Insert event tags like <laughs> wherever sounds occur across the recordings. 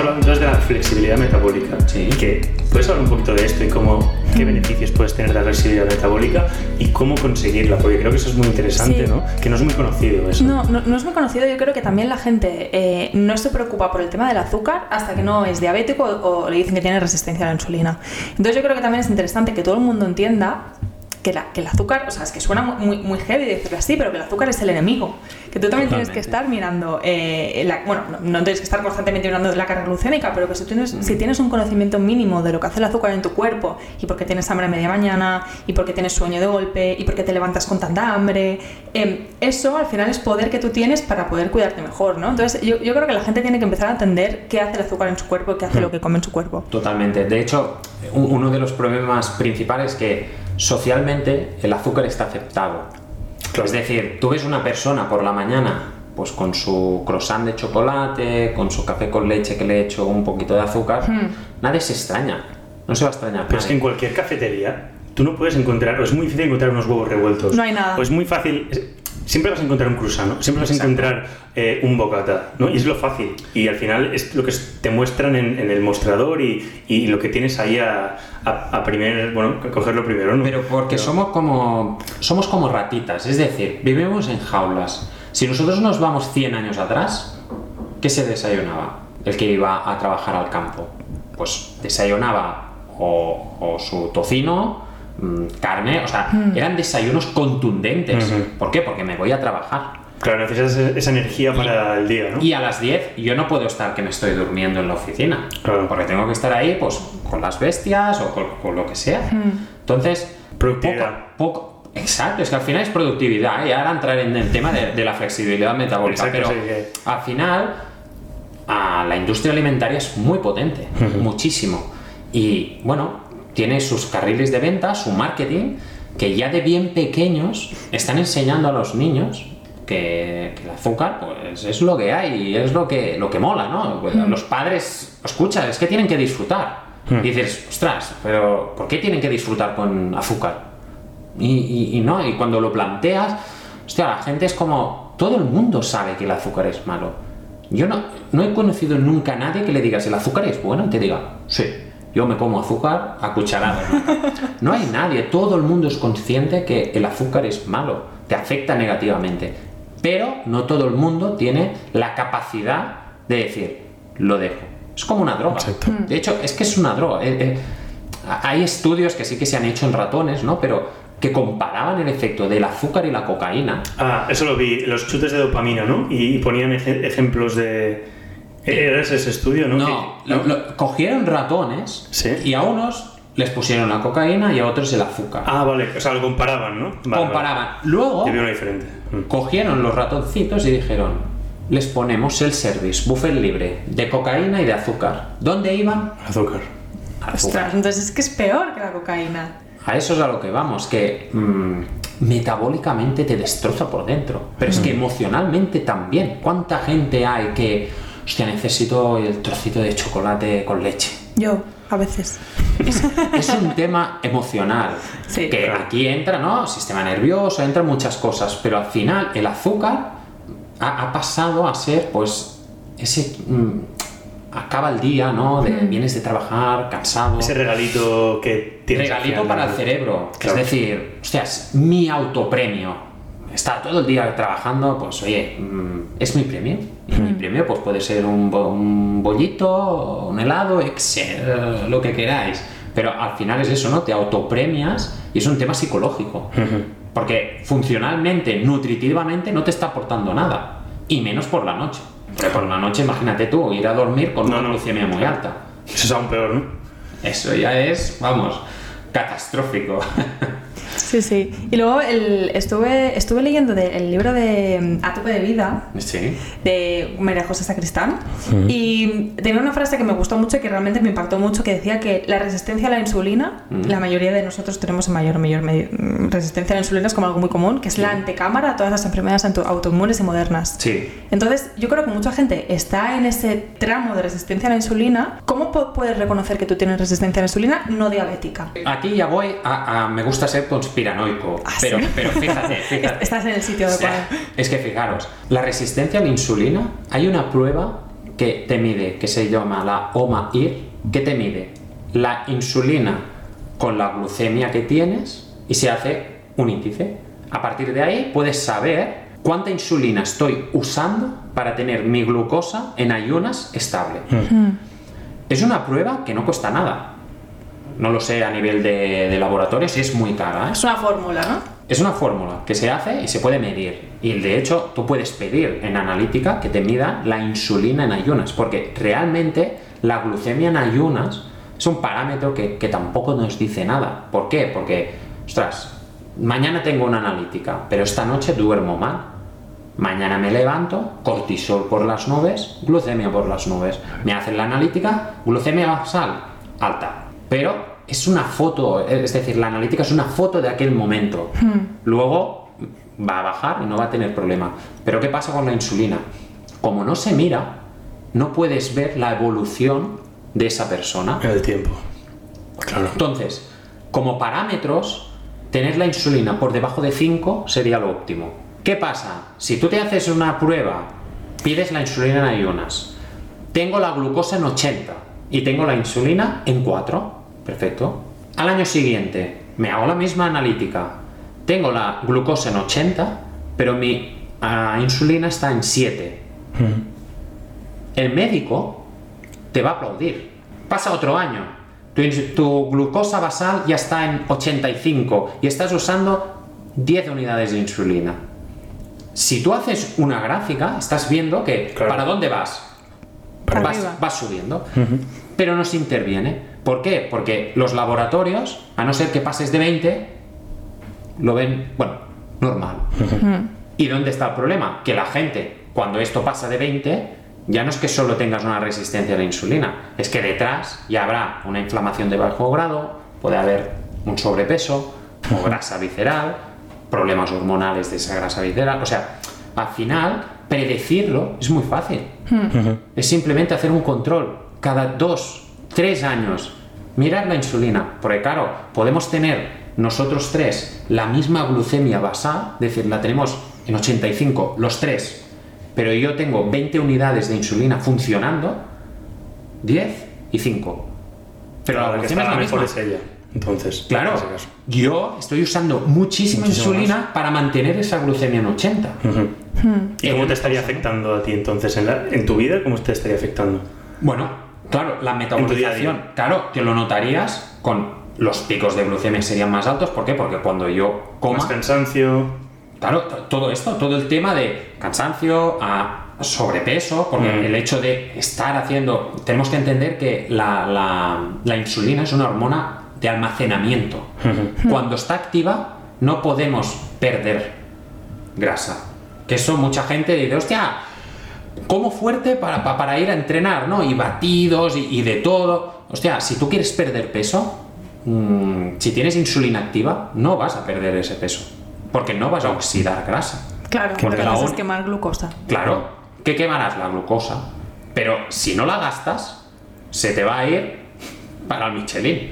hablado entonces de la flexibilidad metabólica. Sí. Que, ¿Puedes hablar un poquito de esto y cómo, qué beneficios puedes tener de la flexibilidad metabólica y cómo conseguirla? Porque creo que eso es muy interesante, Sí. ¿no? Que no es muy conocido eso. No, no, no es muy conocido. Yo creo que también la gente eh, no se preocupa por el tema del azúcar hasta que no es diabético o, o le dicen que tiene resistencia a la insulina. Entonces yo creo que también es interesante que todo el mundo entienda que, la- que el azúcar, o sea, es que suena muy, muy heavy decirlo así, pero que el azúcar es el enemigo. Que tú también tienes que estar mirando, eh, la- bueno, no, no tienes que estar constantemente mirando la carga glucémica, pero que si tienes, si tienes un conocimiento mínimo de lo que hace el azúcar en tu cuerpo y por qué tienes hambre a media mañana y por qué tienes sueño de golpe y por qué te levantas con tanta hambre, em, eso al final es poder que tú tienes para poder cuidarte mejor, ¿no? Entonces yo, yo creo que la gente tiene que empezar a entender qué hace el azúcar en su cuerpo y qué hace lo que come en su cuerpo. Totalmente. De hecho, un- uno de los problemas principales es que socialmente el azúcar está aceptado. Claro. Es decir, tú ves una persona por la mañana pues con su croissant de chocolate, con su café con leche que le he hecho un poquito de azúcar, nadie se extraña. No se va a extrañar. Pero es que en cualquier cafetería tú no puedes encontrar, o es muy difícil encontrar unos huevos revueltos. No hay nada. O es muy fácil, siempre vas a encontrar un croissant, ¿no? Siempre vas a encontrar eh, un bocata, ¿no? Y es lo fácil. Y al final es lo que te muestran en, en el mostrador y, y lo que tienes ahí a, a, a primer, bueno, a cogerlo primero, ¿no? Pero porque somos como somos como ratitas, es decir, vivimos en jaulas. Si nosotros nos vamos 100 años atrás, ¿qué se desayunaba? El que iba a trabajar al campo. Pues desayunaba o, o su tocino, carne, o sea, eran desayunos contundentes. ¿Por qué? Porque me voy a trabajar. Claro, necesitas esa- energía para el día, ¿no? Y a las 10 yo no puedo estar que me estoy durmiendo en la oficina. Claro. Porque tengo que estar ahí pues con las bestias o con, con lo que sea. Entonces, Productividad. poco- poco- exacto, es que al final es productividad. ¿eh? Y ahora entrar en el tema de, de la flexibilidad metabólica. Exacto, pero sí, al final, a la industria alimentaria es muy potente, muchísimo. Y bueno, tiene sus carriles de venta, su marketing, que ya de bien pequeños están enseñando a los niños que, que el azúcar pues es lo que hay y es lo que, lo que mola, ¿no? Pues, Los padres, escucha, es que tienen que disfrutar. Y dices, ostras, pero ¿por qué tienen que disfrutar con azúcar? Y, y- y no, y cuando lo planteas, hostia, la gente es como, todo el mundo sabe que el azúcar es malo. Yo no, no he conocido nunca a nadie que le digas, el azúcar es bueno, y te diga, sí, yo me como azúcar a cucharadas. ¿no? <laughs> no hay nadie, todo el mundo es consciente que el azúcar es malo, te afecta negativamente. Pero no todo el mundo tiene la capacidad de decir, lo dejo. Es como una droga. Exacto. De hecho, es que es una droga. Eh, eh, hay estudios que sí que se han hecho en ratones, ¿no? Pero que comparaban el efecto del azúcar y la cocaína. Ah, eso lo vi, los chutes de dopamina, ¿no? Y, y ponían eje- ejemplos de... Era ese ese estudio, ¿no? No, Que- lo- lo- cogieron ratones Sí. y a unos les pusieron la cocaína y a otros el azúcar. Ah, vale, o sea, lo comparaban, ¿no? Vale, Comparaban. Luego Vale. Yo vi una diferente. Mm. cogieron los ratoncitos y dijeron, les ponemos el service, buffet libre, de cocaína y de azúcar. ¿Dónde iban? Azúcar. Al Ostras, azúcar. entonces es que es peor que la cocaína. A eso es a lo que vamos, que mm, metabólicamente te destroza por dentro, pero es que emocionalmente también. ¿Cuánta gente hay que, hostia, necesito el trocito de chocolate con leche? Yo, a veces. Es, es un tema emocional, Sí. que aquí entra, ¿no? Sistema nervioso, entran muchas cosas, pero al final el azúcar ha, ha pasado a ser, pues, ese... mm, acaba el día, ¿no? De, Vienes de trabajar, cansado. Ese regalito que tienes. al regalito para el cerebro. Claro. Es decir, hostias, mi autopremio. Está todo el día trabajando, pues oye, mm, es mi premio. Y mi premio pues puede ser un, un bollito, un helado, ex- eh, lo que queráis. Pero al final es eso, ¿no? Te autopremias y es un tema psicológico. Porque funcionalmente, nutritivamente, no te está aportando nada. Y menos por la noche. Porque por la noche, imagínate tú, ir a dormir con No, una no. glucemia muy alta. Eso es aún peor, ¿no? Eso ya es, vamos, catastrófico. <laughs> Sí, sí. Y luego el- estuve, estuve leyendo de- el libro de mm, A tope de vida sí. de María José Sacristán y tenía una frase que me gustó mucho y que realmente me impactó mucho que decía que la resistencia a la insulina, la mayoría de nosotros tenemos en mayor o mayor medida resistencia a la insulina es como algo muy común, que es la antecámara a todas las enfermedades auto- autoinmunes y modernas. Sí. Entonces, yo creo que mucha gente está en ese tramo de resistencia a la insulina. ¿Cómo puedes reconocer que tú tienes resistencia a la insulina no diabética? Aquí ya voy a, a- me gusta ser conspiranoico, Ah, pero, ¿sí? pero fíjate, <laughs> fíjate. Estás en el sitio adecuado. Es que fijaros, la resistencia a la insulina, hay una prueba que te mide, que se llama la OMA-IR, que te mide la insulina con la glucemia que tienes y se hace un índice. A partir de ahí puedes saber cuánta insulina estoy usando para tener mi glucosa en ayunas estable. Es una prueba que no cuesta nada. No lo sé a nivel de, de laboratorio si es muy cara. ¿eh? Es una fórmula, ¿no? Es una fórmula que se hace y se puede medir. Y de hecho, tú puedes pedir en analítica que te mida la insulina en ayunas, porque realmente la glucemia en ayunas es un parámetro que, que tampoco nos dice nada. ¿Por qué? Porque, ostras, mañana tengo una analítica, pero esta noche duermo mal. Mañana me levanto, cortisol por las nubes, glucemia por las nubes. Me hacen la analítica, glucemia basal alta. Pero es una foto, es decir, la analítica es una foto de aquel momento. Luego va a bajar y no va a tener problema. Pero ¿qué pasa con la insulina? Como no se mira, no puedes ver la evolución de esa persona. En el tiempo. Claro. Entonces, como parámetros, tener la insulina por debajo de 5 sería lo óptimo. ¿Qué pasa? Si tú te haces una prueba, pides la insulina en ayunas, tengo la glucosa en 80 y tengo la insulina en 4, perfecto. Al año siguiente, me hago la misma analítica, tengo la glucosa en 80, pero mi ah, insulina está en 7. El médico te va a aplaudir. Pasa otro año, tu, glucosa basal ya está en 85 y estás usando 10 unidades de insulina. Si tú haces una gráfica, estás viendo que Claro. para dónde vas. Para vas, arriba. vas subiendo. Pero no se interviene. ¿Por qué? Porque los laboratorios, a no ser que pases de 20, lo ven, bueno, normal. ¿Y dónde está el problema? Que la gente, cuando esto pasa de 20, ya no es que solo tengas una resistencia a la insulina, es que detrás ya habrá una inflamación de bajo grado, puede haber un sobrepeso o grasa visceral, problemas hormonales de esa grasa visceral. O sea, al final, predecirlo es muy fácil. Es simplemente hacer un control cada dos, tres años. Mirar la insulina, porque claro, podemos tener nosotros tres la misma glucemia basal, es decir, la tenemos en 85 los tres, pero yo tengo 20 unidades de insulina funcionando, 10 y 5. Pero la glucemia es está la mejor misma. es ella. Entonces, Claro, en yo estoy usando muchísima Muchísimo insulina para mantener esa glucemia en 80. ¿Y cómo te estaría afectando a ti entonces en, la- en tu vida? ¿Cómo te estaría afectando? Bueno, claro, la metabolización, claro, que lo notarías con los picos de glucemia serían más altos. ¿Por qué? Porque cuando yo coma, Más cansancio. claro, todo esto, todo el tema de cansancio, a sobrepeso, porque Mm. el hecho de estar haciendo, tenemos que entender que la, la- la insulina es una hormona de almacenamiento. <laughs> Cuando está activa, no podemos perder grasa. Que eso mucha gente dice, hostia, como fuerte para, pa- para ir a entrenar, ¿no? Y batidos y, y de todo. Hostia, si tú quieres perder peso, mm, si tienes insulina activa, no vas a perder ese peso. Porque no vas a oxidar grasa. Claro, Que porque la haces un- quemar glucosa. Claro, que quemarás la glucosa. Pero si no la gastas, se te va a ir para el Michelin.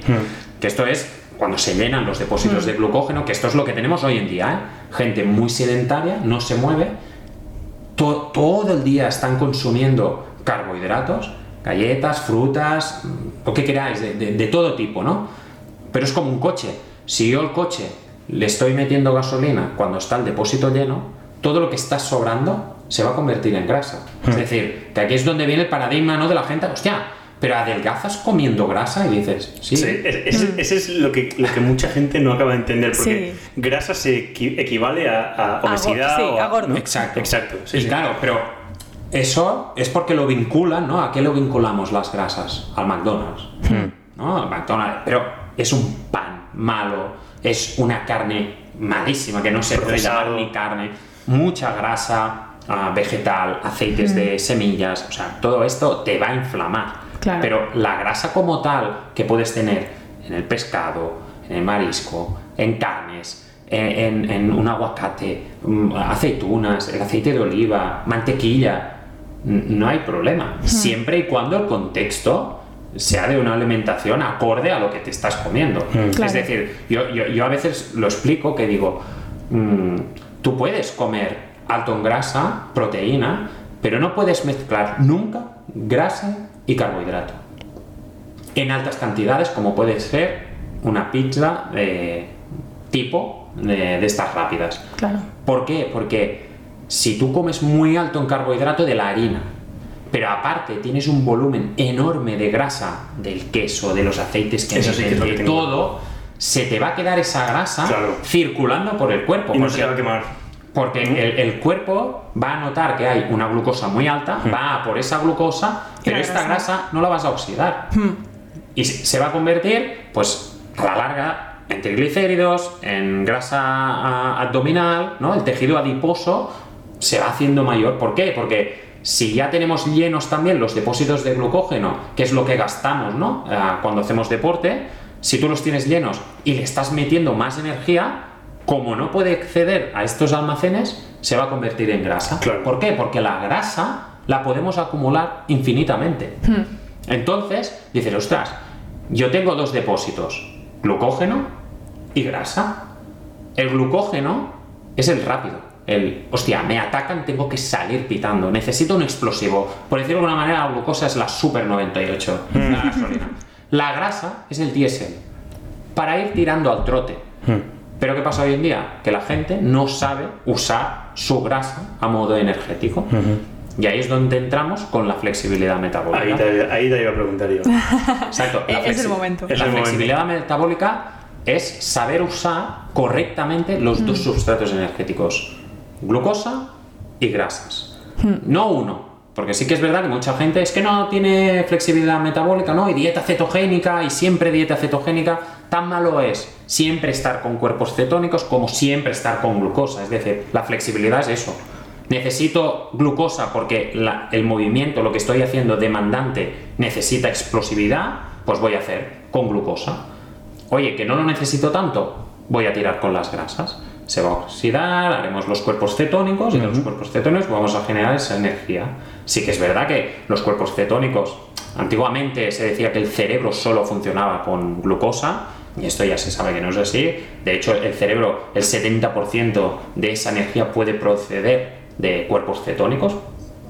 Que esto es cuando se llenan los depósitos de glucógeno, que esto es lo que tenemos hoy en día. ¿eh? Gente muy sedentaria, no se mueve, to- todo el día están consumiendo carbohidratos, galletas, frutas, mm, lo que queráis, de, de- de todo tipo, ¿no? Pero es como un coche. Si yo al coche le estoy metiendo gasolina cuando está el depósito lleno, todo lo que está sobrando se va a convertir en grasa. Es decir, que aquí es donde viene el paradigma ¿no? de la gente, hostia, pero adelgazas comiendo grasa y dices, sí, Sí, es- ese, ese es lo que, lo que mucha gente no acaba de entender, porque Sí. grasa se equi- equivale a, a obesidad sí, o a gordo. Exacto. Exacto, sí, y sí. claro, pero eso es porque lo vinculan, ¿no? ¿A qué lo vinculamos las grasas? Al McDonald's. ¿No? Al McDonald's. Pero es un pan malo, es una carne malísima, que no se puede Procesado. llamar ni carne, mucha grasa ah, vegetal, aceites de semillas, o sea, todo esto te va a inflamar. Claro. Pero la grasa como tal que puedes tener en el pescado, en el marisco, en carnes, en, en- en un aguacate, mm, aceitunas, el aceite de oliva, mantequilla, no hay problema. Siempre y cuando el contexto sea de una alimentación acorde a lo que te estás comiendo. Es Claro. decir, yo, yo- yo a veces lo explico que digo, mm, tú puedes comer alto en grasa, proteína, Pero no puedes mezclar nunca grasa y carbohidrato. En altas cantidades, como puede ser una pizza de tipo de, de estas rápidas. Claro. ¿Por qué? Porque si tú comes muy alto en carbohidrato de la harina, pero aparte tienes un volumen enorme de grasa del queso, de los aceites que Eso sí de que todo, se te va a quedar esa grasa Claro. circulando por el cuerpo. Y no se va a quemar. Porque el, el cuerpo va a notar que hay una glucosa muy alta, va a por esa glucosa, pero esta grasa. no la vas a oxidar. Y se va a convertir, pues, a la larga, en triglicéridos, en grasa abdominal, ¿no? El tejido adiposo se va haciendo mayor. ¿Por qué? Porque si ya tenemos llenos también los depósitos de glucógeno, que es lo que gastamos, ¿no? Ah, cuando hacemos deporte, si tú los tienes llenos y le estás metiendo más energía, como no puede acceder a estos almacenes, se va a convertir en grasa. Claro. ¿Por qué? Porque la grasa la podemos acumular infinitamente. Entonces, dices, ostras, yo tengo dos depósitos, glucógeno y grasa. El glucógeno es el rápido. El, hostia, me atacan, tengo que salir pitando. Necesito un explosivo. Por decirlo de alguna manera, la glucosa es la Super 98, la gasolina. La grasa es el diésel. Para ir tirando al trote. Pero ¿qué pasa hoy en día? Que la gente no sabe usar su grasa a modo energético. Y ahí es donde entramos con la flexibilidad metabólica. Ahí te, ahí te iba a preguntar yo. Exacto. la <laughs> Es el momento. La el momento. flexibilidad metabólica es saber usar correctamente los dos sustratos energéticos, glucosa y grasas. No uno, porque sí que es verdad que mucha gente es que no tiene flexibilidad metabólica, ¿no? Y dieta cetogénica y siempre dieta cetogénica. Tan malo es siempre estar con cuerpos cetónicos como siempre estar con glucosa. Es decir, la flexibilidad es eso. Necesito glucosa porque la- el movimiento, lo que estoy haciendo demandante, necesita explosividad, pues voy a hacer con glucosa. Oye, que no lo necesito tanto, voy a tirar con las grasas. Se va a oxidar, haremos los cuerpos cetónicos y de los cuerpos cetónicos vamos a generar esa energía. Sí que es verdad que los cuerpos cetónicos, antiguamente se decía que el cerebro solo funcionaba con glucosa, y esto ya se sabe que no es así. De hecho, el cerebro, el 70% de esa energía puede proceder de cuerpos cetónicos,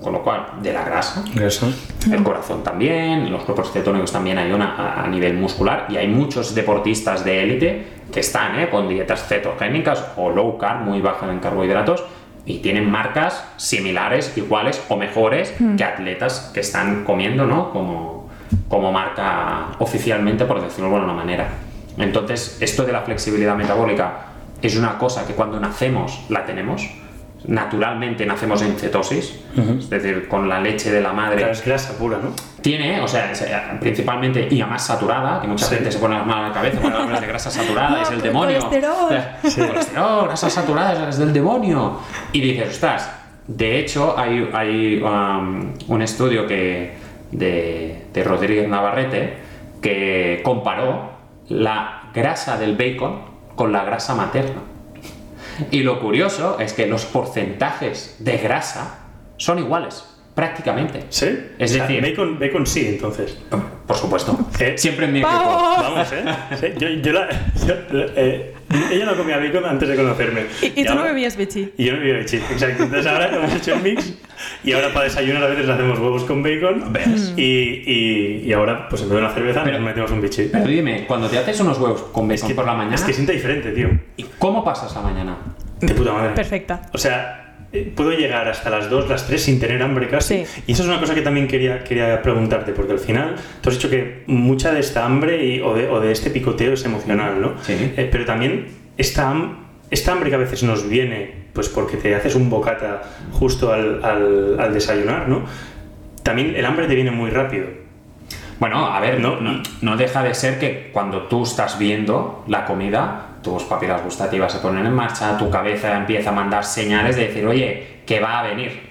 con lo cual de la grasa. Eso. El corazón también, los cuerpos cetónicos también hay una a, nivel muscular y hay muchos deportistas de élite que están ¿eh? con dietas cetogénicas o low carb, muy bajas en carbohidratos y tienen marcas similares, iguales o mejores que atletas que están comiendo, ¿no? Como, como marca oficialmente, por decirlo de alguna manera. Entonces, esto de la flexibilidad metabólica es una cosa que cuando nacemos la tenemos. Naturalmente nacemos en cetosis, es decir, con la leche de la madre Claro, es grasa pura, ¿no? tiene, o sea, eh, principalmente y además saturada, que mucha Sí. gente se pone las manos en la cabeza cuando hablas de grasa saturada, No, es el demonio. colesterol. Colesterol, grasa saturada, es del demonio. Y dices, ostras, de hecho hay, hay um, un estudio que, de, de Rodríguez Navarrete que comparó la grasa del bacon con la grasa materna. Y lo curioso es que los porcentajes de grasa son iguales, prácticamente. ¿Sí? Es O sea, decir- Bacon, bacon sí, entonces. Por supuesto. Eh, <laughs> Siempre en mi equipo. ¡Vamos! ¿eh? Sí, yo, yo la, yo, eh, ella no comía bacon antes de conocerme. Y, y tú no ahora- bebías bichi. Y yo no bebía chip, exacto. Entonces ahora hemos hecho el mix y ahora para desayunar a veces hacemos huevos con bacon y, y, y ahora pues en vez de una cerveza Pero- nos metemos un bichi. Pero dime, cuando te haces unos huevos con bacon por la mañana, Es que sienta diferente, tío. ¿y ¿cómo pasas la mañana? De puta madre. Perfecta. O sea, puedo llegar hasta las 2, las 3 sin tener hambre casi. Sí. Y eso es una cosa que también quería, quería preguntarte, porque al final tú has dicho que mucha de esta hambre y- o, de, o de este picoteo es emocional, ¿no? Sí. Eh, pero también esta, esta hambre que a veces nos viene, pues porque te haces un bocata justo al, al- al desayunar, ¿no? También el hambre te viene muy rápido. Bueno, a ver, No. no, no deja de ser que cuando tú estás viendo la comida, tus papilas gustativas se ponen en marcha, tu cabeza empieza a mandar señales de decir, oye, que va a venir.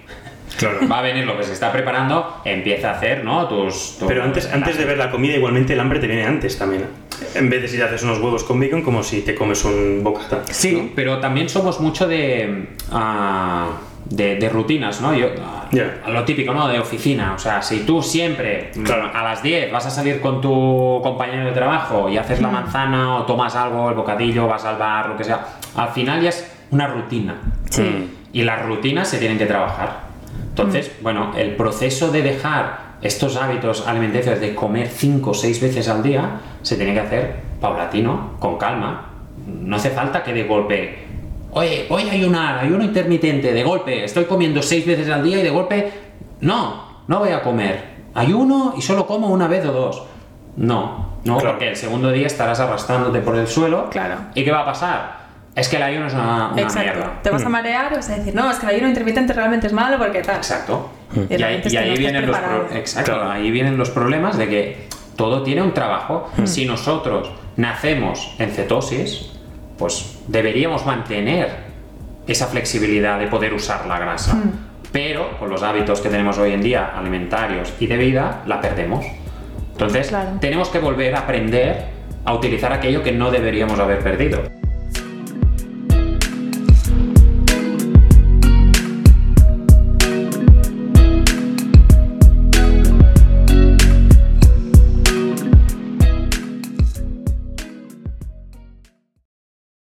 Claro. <laughs> Va a venir lo que se está preparando, empieza a hacer, ¿no? Tus. tus- Pero antes, antes de ver la comida, igualmente el hambre te viene antes también. En vez de si te haces unos huevos con bacon, como si te comes un bocata. Sí, pero también somos mucho de, ah, de, de rutinas, ¿no? Yo, ah, Ya. Lo típico, ¿no? De oficina. O sea, si tú siempre mm, Claro. a las 10 vas a salir con tu compañero de trabajo y haces la manzana o tomas algo, el bocadillo, vas al bar, lo que sea, al final ya es una rutina. Sí. Mm. Y las rutinas se tienen que trabajar. Entonces, bueno, el proceso de dejar estos hábitos alimenticios de comer 5 o 6 veces al día se tiene que hacer paulatino, con calma. No hace falta que de golpe, oye, voy a ayunar, ayuno intermitente, de golpe, estoy comiendo 6 veces al día y de golpe, no, no voy a comer. Ayuno y solo como una vez o dos. No, no, Claro. porque el segundo día estarás arrastrándote por el suelo. Claro. ¿Y qué va a pasar? Es que el ayuno es una, una Exacto. mierda. Te vas a marear y vas a decir, no, es que el ayuno intermitente realmente es malo porque tal. Exacto. Y Y, ahí, y vienen los pro- exacto, Claro. ahí vienen los problemas de que todo tiene un trabajo. Si nosotros nacemos en cetosis, pues deberíamos mantener esa flexibilidad de poder usar la grasa. Pero con los hábitos que tenemos hoy en día, alimentarios y de vida, la perdemos. Entonces, Claro. tenemos que volver a aprender a utilizar aquello que no deberíamos haber perdido.